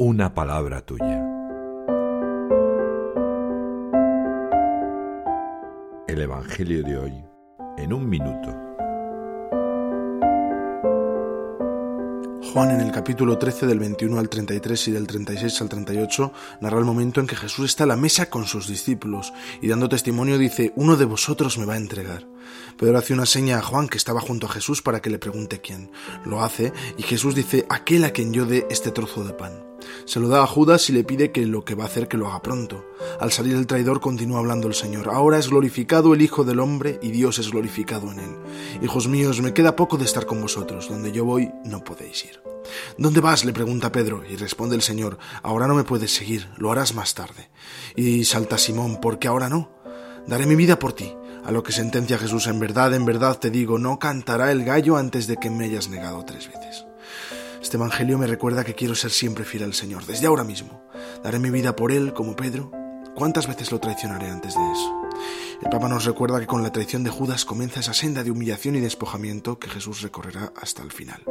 una palabra tuya. El Evangelio de hoy en un minuto. Juan en el capítulo 13 del 21 al 33 y del 36 al 38 narra el momento en que Jesús está a la mesa con sus discípulos y dando testimonio dice, uno de vosotros me va a entregar. Pedro hace una seña a Juan que estaba junto a Jesús para que le pregunte quién. Lo hace y Jesús dice, aquel a quien yo dé este trozo de pan. Se lo da a Judas y le pide que lo que va a hacer que lo haga pronto. Al salir el traidor continúa hablando el Señor. Ahora es glorificado el Hijo del Hombre y Dios es glorificado en él. Hijos míos, me queda poco de estar con vosotros. Donde yo voy no podéis ir. ¿Dónde vas? le pregunta Pedro, y responde el Señor, ahora no me puedes seguir, lo harás más tarde. Y salta Simón, ¿por qué ahora no? Daré mi vida por ti. A lo que sentencia Jesús, en verdad, en verdad te digo, no cantará el gallo antes de que me hayas negado tres veces. Este Evangelio me recuerda que quiero ser siempre fiel al Señor, desde ahora mismo. Daré mi vida por Él como Pedro. ¿Cuántas veces lo traicionaré antes de eso? El Papa nos recuerda que con la traición de Judas comienza esa senda de humillación y despojamiento que Jesús recorrerá hasta el final.